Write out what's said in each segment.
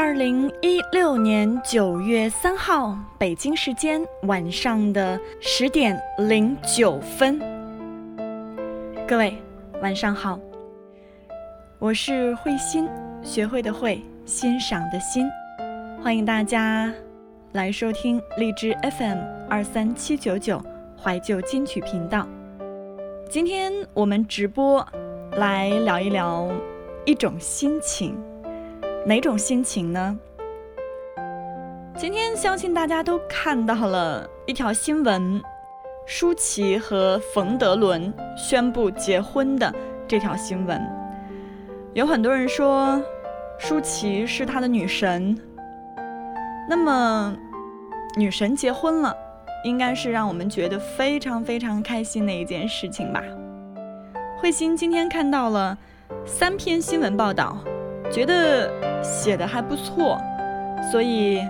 二零一六年九月三号，北京时间晚上的十点零九分。各位晚上好，我是慧心，学会的会，欣赏的欣，欢迎大家来收听荔枝 FM 二三七九九怀旧金曲频道。今天我们直播来聊一聊一种心情。哪种心情呢？今天相信大家都看到了一条新闻，舒淇和冯德伦宣布结婚的这条新闻。有很多人说舒淇是他的女神，那么女神结婚了，应该是让我们觉得非常非常开心的一件事情吧。慧心今天看到了三篇新闻报道。觉得写的还不错，所以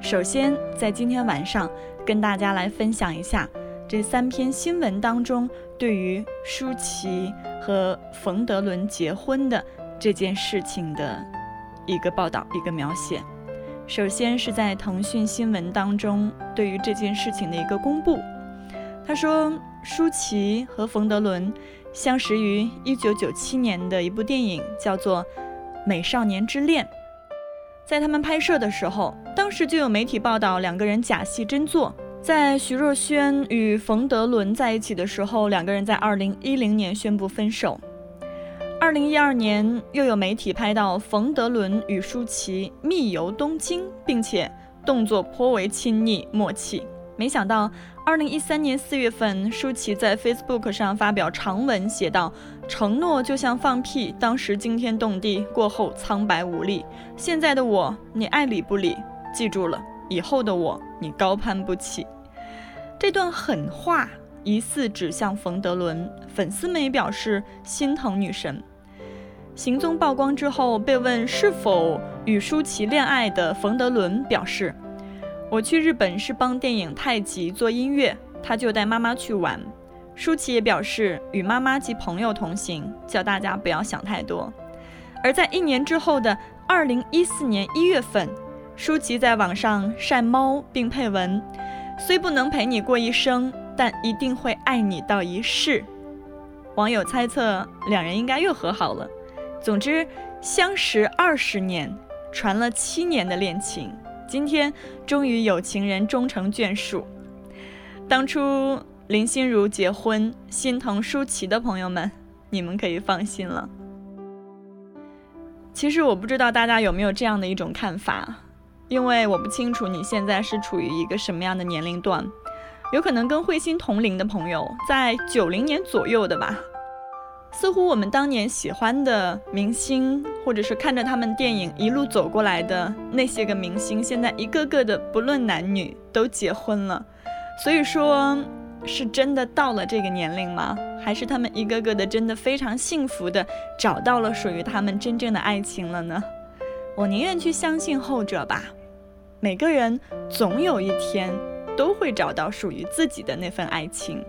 首先在今天晚上跟大家来分享一下这三篇新闻当中对于舒淇和冯德伦结婚的这件事情的一个报道、一个描写。首先是在腾讯新闻当中对于这件事情的一个公布，他说舒淇和冯德伦相识于1997年的一部电影，叫做。美少年之恋，在他们拍摄的时候，当时就有媒体报道两个人假戏真做。在徐若瑄与冯德伦在一起的时候，两个人在二零一零年宣布分手。二零一二年，又有媒体拍到冯德伦与舒淇密游东京，并且动作颇为亲昵默契。没想到。二零一三年四月份，舒淇在 Facebook 上发表长文，写道：“承诺就像放屁，当时惊天动地，过后苍白无力。现在的我，你爱理不理，记住了，以后的我，你高攀不起。”这段狠话疑似指向冯德伦，粉丝们也表示心疼女神。行踪曝光之后，被问是否与舒淇恋爱的冯德伦表示。我去日本是帮电影《太极》做音乐，他就带妈妈去玩。舒淇也表示与妈妈及朋友同行，叫大家不要想太多。而在一年之后的二零一四年一月份，舒淇在网上晒猫，并配文：“虽不能陪你过一生，但一定会爱你到一世。”网友猜测两人应该又和好了。总之，相识二十年，传了七年的恋情。今天终于有情人终成眷属。当初林心如结婚，心疼舒淇的朋友们，你们可以放心了。其实我不知道大家有没有这样的一种看法，因为我不清楚你现在是处于一个什么样的年龄段，有可能跟慧心同龄的朋友，在九零年左右的吧。似乎我们当年喜欢的明星，或者是看着他们电影一路走过来的那些个明星，现在一个个的不论男女都结婚了。所以说，是真的到了这个年龄吗？还是他们一个个的真的非常幸福的找到了属于他们真正的爱情了呢？我宁愿去相信后者吧。每个人总有一天都会找到属于自己的那份爱情。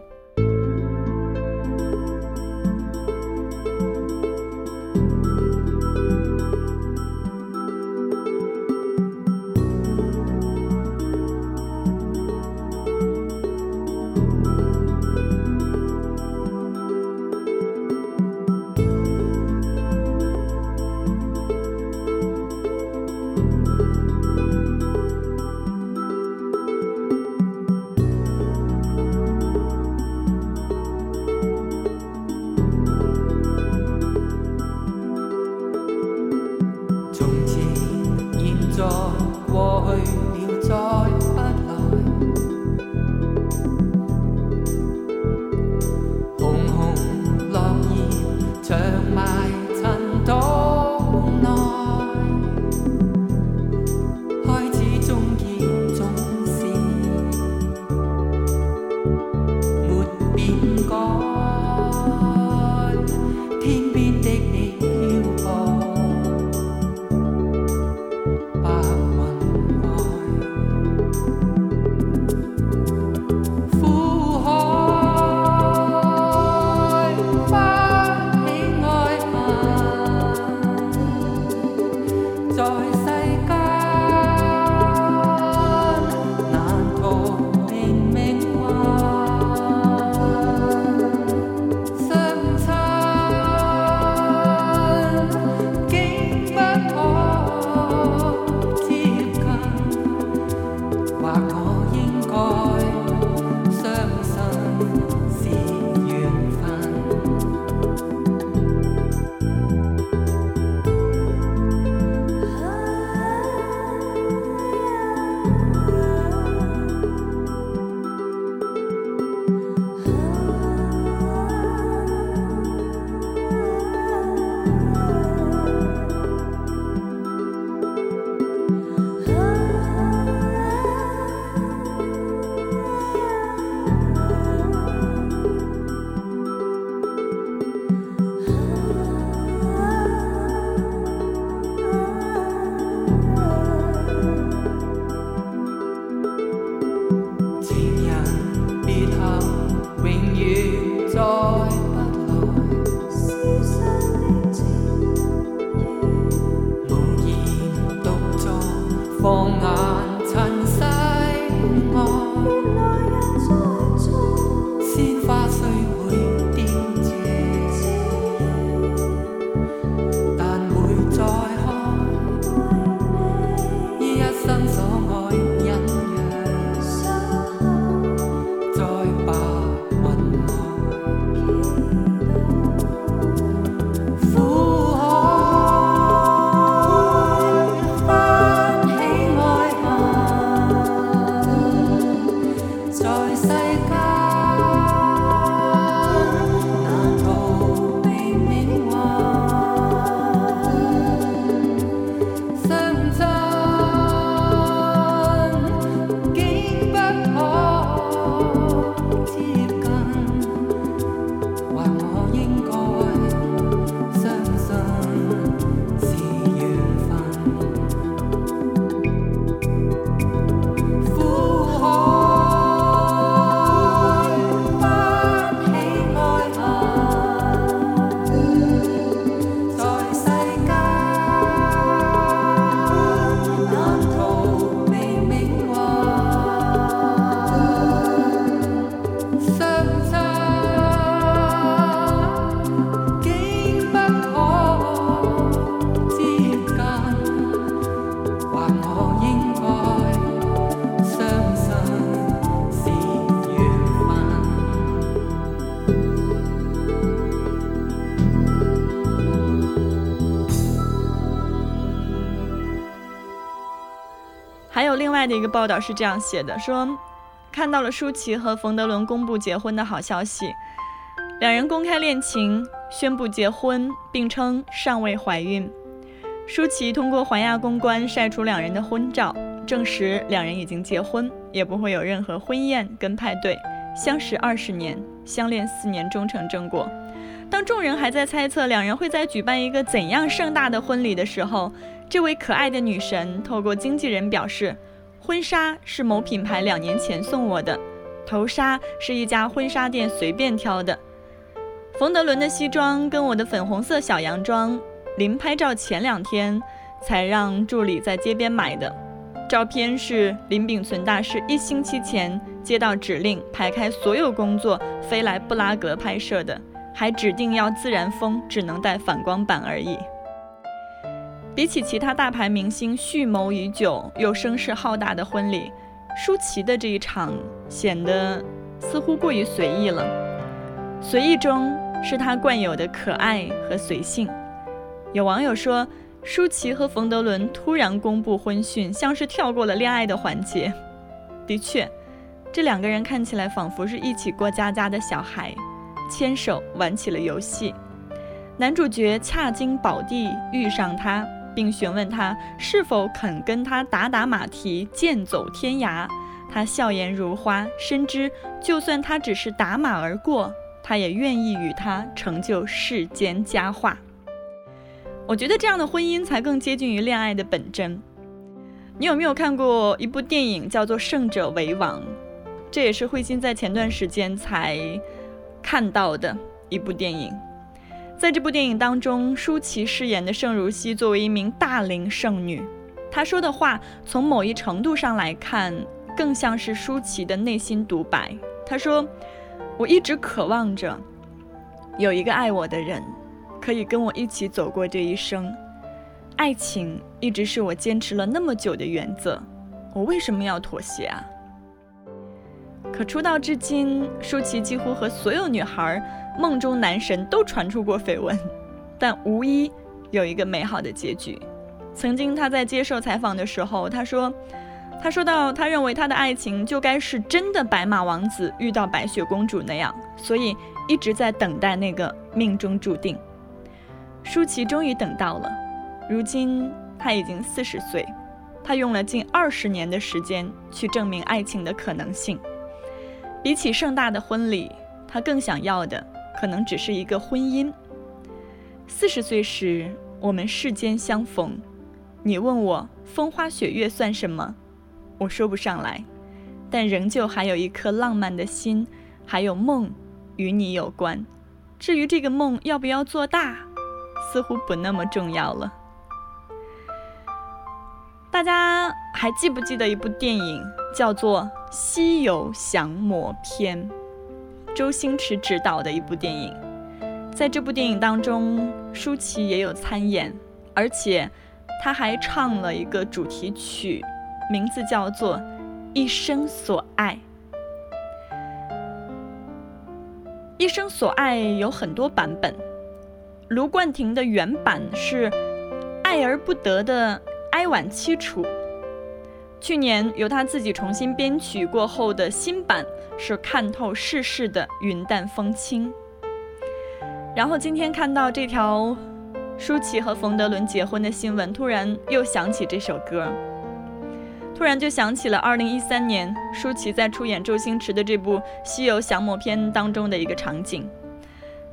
外的一个报道是这样写的：说看到了舒淇和冯德伦公布结婚的好消息，两人公开恋情，宣布结婚，并称尚未怀孕。舒淇通过环亚公关晒出两人的婚照，证实两人已经结婚，也不会有任何婚宴跟派对。相识二十年，相恋四年，终成正果。当众人还在猜测两人会在举办一个怎样盛大的婚礼的时候，这位可爱的女神透过经纪人表示，婚纱是某品牌两年前送我的，头纱是一家婚纱店随便挑的，冯德伦的西装跟我的粉红色小洋装。临拍照前两天，才让助理在街边买的。照片是林秉存大师一星期前接到指令，排开所有工作，飞来布拉格拍摄的，还指定要自然风，只能带反光板而已。比起其他大牌明星蓄谋已久又声势浩大的婚礼，舒淇的这一场显得似乎过于随意了。随意中是她惯有的可爱和随性。有网友说，舒淇和冯德伦突然公布婚讯，像是跳过了恋爱的环节。的确，这两个人看起来仿佛是一起过家家的小孩，牵手玩起了游戏。男主角恰经宝地遇上他，并询问他是否肯跟他打打马蹄，剑走天涯。他笑颜如花，深知就算他只是打马而过，他也愿意与他成就世间佳话。我觉得这样的婚姻才更接近于恋爱的本真。你有没有看过一部电影叫做《胜者为王》？这也是慧心在前段时间才看到的一部电影。在这部电影当中，舒淇饰演的盛如熙作为一名大龄剩女，她说的话从某一程度上来看，更像是舒淇的内心独白。她说：“我一直渴望着有一个爱我的人。”可以跟我一起走过这一生，爱情一直是我坚持了那么久的原则，我为什么要妥协啊？可出道至今，舒淇几乎和所有女孩梦中男神都传出过绯闻，但无一有一个美好的结局。曾经他在接受采访的时候，他说：“他说到，他认为他的爱情就该是真的白马王子遇到白雪公主那样，所以一直在等待那个命中注定。”舒淇终于等到了，如今她已经四十岁，她用了近二十年的时间去证明爱情的可能性。比起盛大的婚礼，她更想要的可能只是一个婚姻。四十岁时，我们世间相逢，你问我风花雪月算什么，我说不上来，但仍旧还有一颗浪漫的心，还有梦与你有关。至于这个梦要不要做大？似乎不那么重要了。大家还记不记得一部电影叫做《西游降魔篇》？周星驰执导的一部电影。在这部电影当中，舒淇也有参演，而且她还唱了一个主题曲，名字叫做《一生所爱》。《一生所爱》有很多版本。卢冠廷的原版是爱而不得的哀婉凄楚，去年由他自己重新编曲过后的新版是看透世事的云淡风轻。然后今天看到这条舒淇和冯德伦结婚的新闻，突然又想起这首歌，突然就想起了2013年舒淇在出演周星驰的这部《西游降魔篇》当中的一个场景。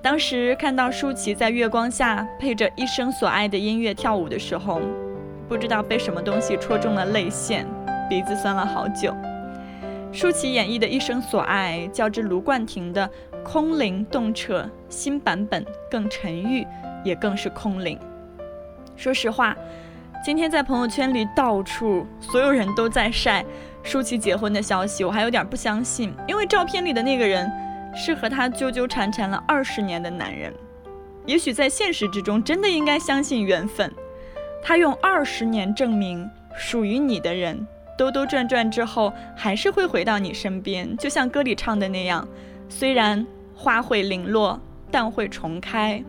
当时看到舒淇在月光下配着一生所爱的音乐跳舞的时候，不知道被什么东西戳中了泪腺，鼻子酸了好久。舒淇演绎的一生所爱，较之卢冠廷的空灵动彻，新版本更沉郁，也更是空灵。说实话，今天在朋友圈里到处所有人都在晒舒淇结婚的消息，我还有点不相信，因为照片里的那个人。是和他纠纠缠缠了二十年的男人，也许在现实之中真的应该相信缘分。他用二十年证明属于你的人，兜兜转转之后还是会回到你身边。就像歌里唱的那样，虽然花会零落，但会重开。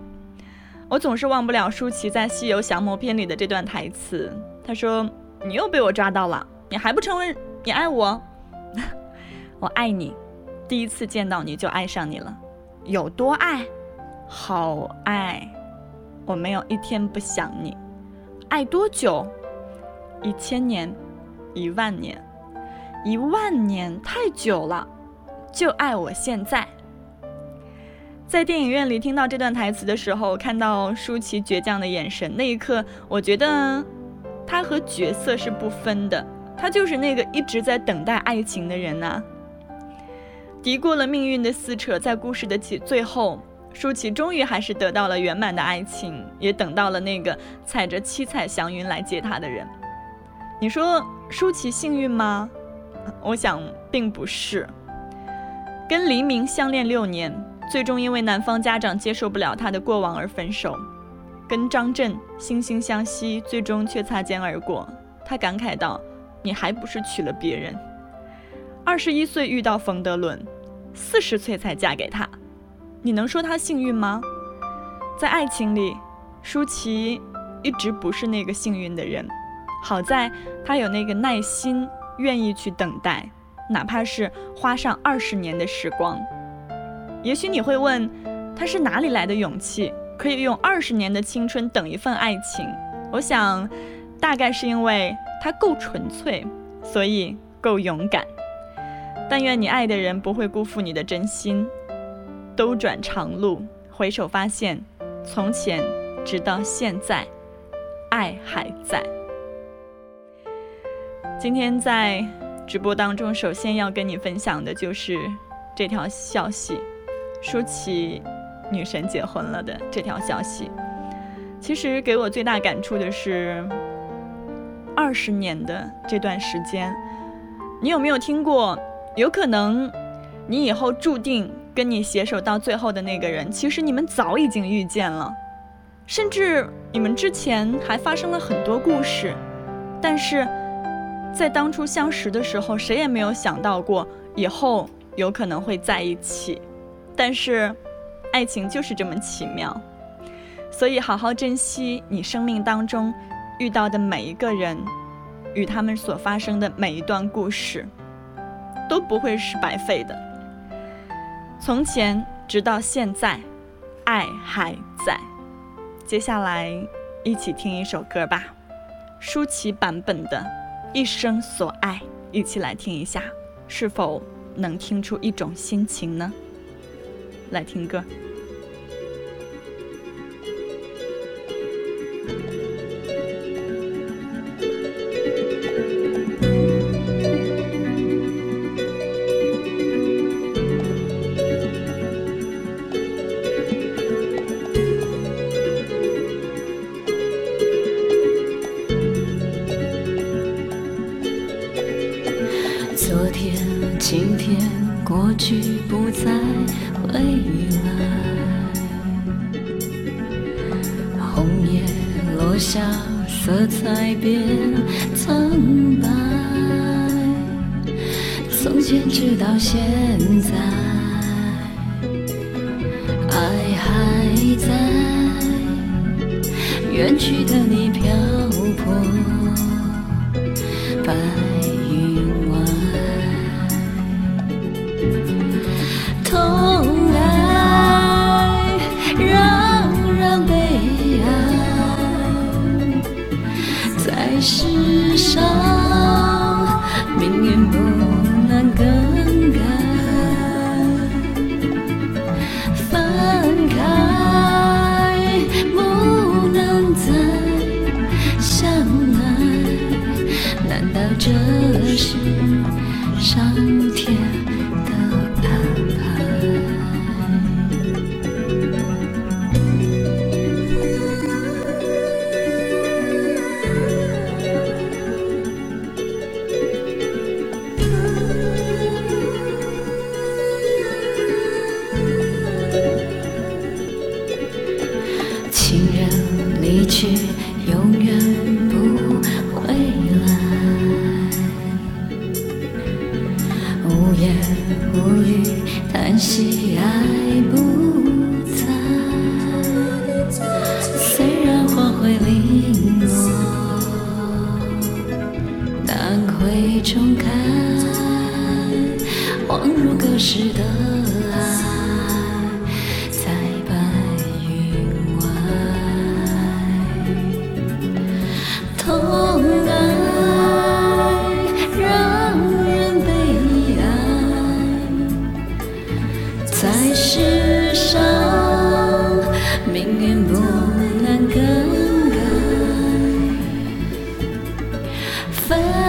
我总是忘不了舒淇在《西游降魔篇》里的这段台词。她说：“你又被我抓到了，你还不承认你爱我？我爱你，第一次见到你就爱上你了，有多爱？好爱，我没有一天不想你。爱多久？一千年，一万年，一万年太久了，就爱我现在。在电影院里听到这段台词的时候，看到舒淇倔强的眼神，那一刻，我觉得他和角色是不分的，他就是那个一直在等待爱情的人呐。敌过了命运的撕扯，在故事的起最后，舒淇终于还是得到了圆满的爱情，也等到了那个踩着七彩祥云来接她的人。你说舒淇幸运吗？我想并不是。跟黎明相恋六年。最终因为男方家长接受不了他的过往而分手，跟张震惺惺相惜，最终却擦肩而过。他感慨道：“你还不是娶了别人？二十一岁遇到冯德伦，四十岁才嫁给他，你能说他幸运吗？”在爱情里，舒淇一直不是那个幸运的人。好在他有那个耐心，愿意去等待，哪怕是花上二十年的时光。也许你会问，他是哪里来的勇气，可以用二十年的青春等一份爱情？我想，大概是因为他够纯粹，所以够勇敢。但愿你爱的人不会辜负你的真心。兜转长路，回首发现，从前直到现在，爱还在。今天在直播当中，首先要跟你分享的就是这条消息。舒淇女神结婚了的这条消息，其实给我最大感触的是，二十年的这段时间，你有没有听过？有可能你以后注定跟你携手到最后的那个人，其实你们早已经遇见了，甚至你们之前还发生了很多故事，但是在当初相识的时候，谁也没有想到过以后有可能会在一起。但是，爱情就是这么奇妙，所以好好珍惜你生命当中遇到的每一个人，与他们所发生的每一段故事，都不会是白费的。从前直到现在，爱还在。接下来一起听一首歌吧，舒淇版本的《一生所爱》，一起来听一下，是否能听出一种心情呢？来听歌。远去的你漂泊。是上天？的分